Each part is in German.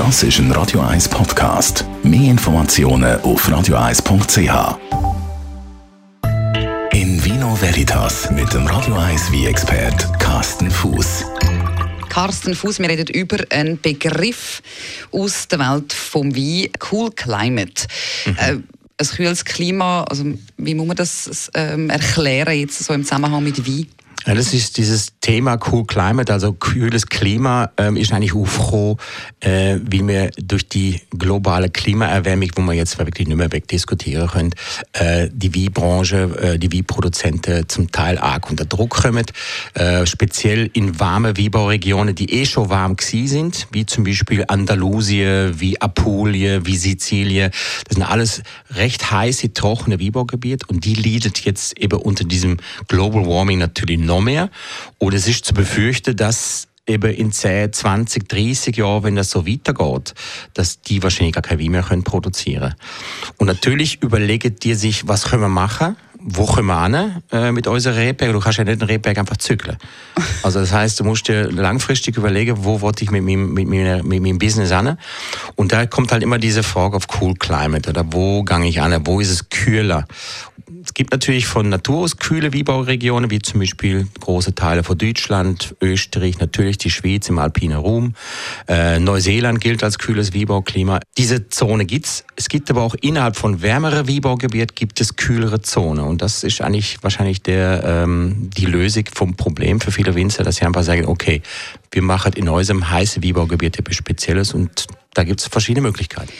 Das ist ein Radio 1 Podcast. Mehr Informationen auf radio1.ch. In Vino Veritas mit dem Radio 1 wie expert Carsten Fuß. Carsten Fuß, wir reden über einen Begriff aus der Welt vom Wein, Cool Climate. Mhm. Äh, ein kühles Klima, also wie muss man das ähm, erklären jetzt so im Zusammenhang mit Wein? Ja, das ist dieses Thema Cool Climate, also kühles Klima, ähm, ist eigentlich aufgekommen, äh, wie wir durch die globale Klimaerwärmung, wo man jetzt wirklich nicht mehr wegdiskutieren können, äh, die Weinbranche, äh, die Weinproduzenten zum Teil arg unter Druck kommen, äh, speziell in warme Weinbauregionen, die eh schon warm gewesen sind, wie zum Beispiel Andalusien, wie Apulien, wie Sizilien. Das sind alles recht heiße, trockene Weinbaugebiete und die leidet jetzt eben unter diesem Global Warming natürlich noch mehr. Und es ist zu befürchten, dass eben in 10, 20, 30 Jahren, wenn das so weitergeht, dass die wahrscheinlich gar kein Wein mehr können produzieren Und natürlich überlegen die sich, was können wir machen? Wo kommen wir äh, mit unserer Rebberg? Du kannst ja nicht einen Rebberg einfach zügeln. Also das heißt, du musst dir langfristig überlegen, wo wollte ich mit meinem, mit, meiner, mit meinem Business an? Und da kommt halt immer diese Frage auf Cool Climate oder wo gehe ich an? Wo ist es kühler? Es gibt natürlich von Natur aus kühle Weinbauregionen, wie zum Beispiel große Teile von Deutschland, Österreich, natürlich die Schweiz im alpinen Raum. Äh, Neuseeland gilt als kühles Weinbauklima. Diese Zone gibt's. Es gibt aber auch innerhalb von wärmeren Weinbaugebieten gibt es kühlere Zonen. Und das ist eigentlich wahrscheinlich der, ähm, die Lösung vom Problem für viele Winzer, dass sie einfach sagen, okay, wir machen in unserem heißen Weinbaugebiet etwas Spezielles und da gibt es verschiedene Möglichkeiten.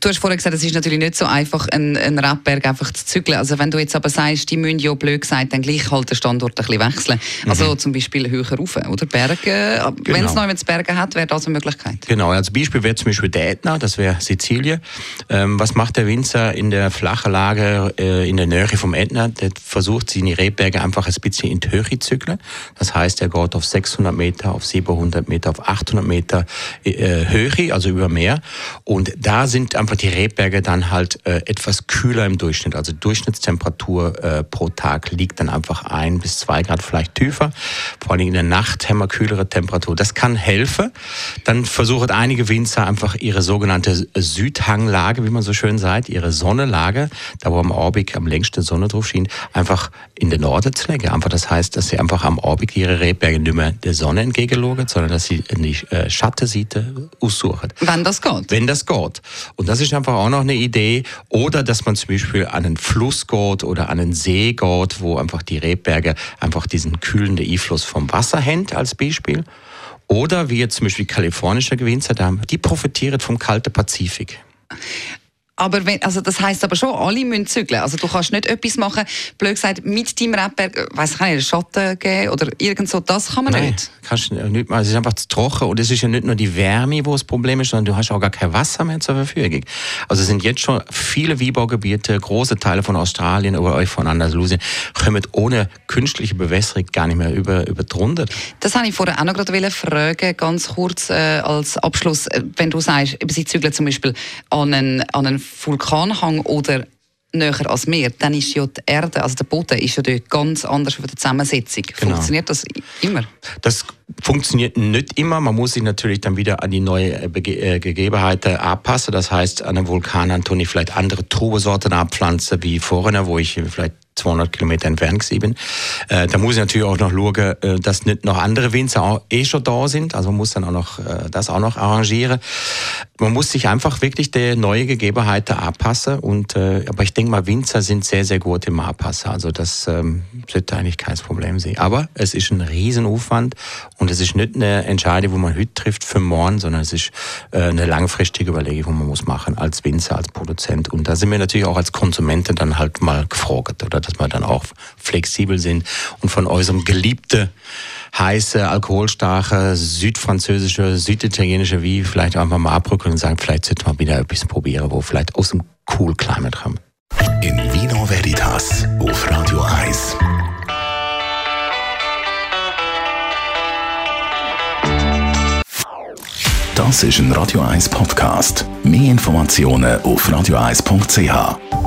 Du hast vorher gesagt, es ist natürlich nicht so einfach, einen, einen Rebberg einfach zu zügeln. Also wenn du jetzt aber sagst, die müssen ja blöd gesagt dann gleich halt den Standort ein bisschen wechseln. Also mhm. zum Beispiel höher rauf, oder? Berge, genau. wenn es noch mit Berge hat, wäre das eine Möglichkeit. Genau, als Beispiel wäre zum Beispiel der Ätna, das wäre Sizilien. Ähm, was macht der Winzer in der flachen Lage äh, in der Nähe vom Ätna? Der versucht, seine Rebberge einfach ein bisschen in die Höhe zu zügeln. Das heißt, er geht auf 600 Meter, auf 700 Meter, auf 800 Meter äh, Höhe, also über Meer. Und da sind einfach die Rebberge dann halt äh, etwas kühler im Durchschnitt. Also Durchschnittstemperatur äh, pro Tag liegt dann einfach ein bis zwei Grad vielleicht tiefer. Vor allem in der Nacht haben wir kühlere Temperatur. Das kann helfen. Dann versuchen einige Winzer einfach ihre sogenannte Südhanglage, wie man so schön sagt, ihre Sonnenlage, da wo am Orbig am längsten Sonne drauf schien, einfach in den Norden zu legen. Einfach das heißt, dass sie einfach am Orbig ihre Rebberge nicht mehr der Sonne entgegenlegen, sondern dass sie in die äh, Schattenseite aussuchen. Wenn das geht. Wenn das geht. Und das ist einfach auch noch eine Idee. Oder dass man zum Beispiel an einen Fluss geht oder an einen See geht, wo einfach die Rebberge einfach diesen kühlenden Einfluss vom Wasser haben, als Beispiel. Oder wie jetzt zum Beispiel kalifornische Gewinzer, die profitieren vom kalten Pazifik. Aber wenn, also das heisst aber schon, alle müssen zügeln. Also du kannst nicht etwas machen, blöd gesagt, mit deinem Rebberg, weiss ich nicht, Schatten geben oder irgend so, das kann man Nein, nicht. kannst nicht machen. Es ist einfach zu trocken und es ist ja nicht nur die Wärme, wo das Problem ist, sondern du hast auch gar kein Wasser mehr zur Verfügung. Also es sind jetzt schon viele Weinbaugebiete, große Teile von Australien oder euch von Andalusien, kommen ohne künstliche Bewässerung gar nicht mehr über, über drunter. Das habe ich vorher auch noch gerade fragen, ganz kurz äh, als Abschluss. Äh, wenn du sagst, sie zügeln zum Beispiel an einen, an einen Vulkanhang oder näher als Meer, dann ist ja die Erde, also der Boden, ist ja dort ganz anders von der Zusammensetzung. Genau. Funktioniert das immer? Das funktioniert nicht immer. Man muss sich natürlich dann wieder an die neuen äh, äh, Gegebenheiten anpassen. Das heißt, an einem Vulkan an ich vielleicht andere Trubesorten abpflanzen wie vorne, wo ich vielleicht 200 Kilometer entfernt gewesen äh, da muss ich natürlich auch noch schauen, äh, dass nicht noch andere Winzer auch eh schon da sind. Also muss dann auch noch äh, das auch noch arrangieren. Man muss sich einfach wirklich der neue Gegebenheiten anpassen. Und, äh, aber ich denke mal, Winzer sind sehr, sehr gut im Anpassen. Also das ähm, sollte eigentlich kein Problem sein. Aber es ist ein Riesenaufwand und es ist nicht eine Entscheidung, wo man heute trifft für morgen, sondern es ist äh, eine langfristige Überlegung, die man muss machen als Winzer, als Produzent. Und da sind wir natürlich auch als Konsumenten dann halt mal gefragt, oder dass wir dann auch flexibel sind und von unserem geliebten heiße, alkoholstarke, südfranzösische, süditalienische wie vielleicht einfach mal abrücken und sagen, vielleicht sollte man wieder etwas probieren, wo vielleicht aus dem Cool Climate kommt. In Vino Veritas auf Radio 1. Das ist ein Radio 1 Podcast. Mehr Informationen auf radio1.ch.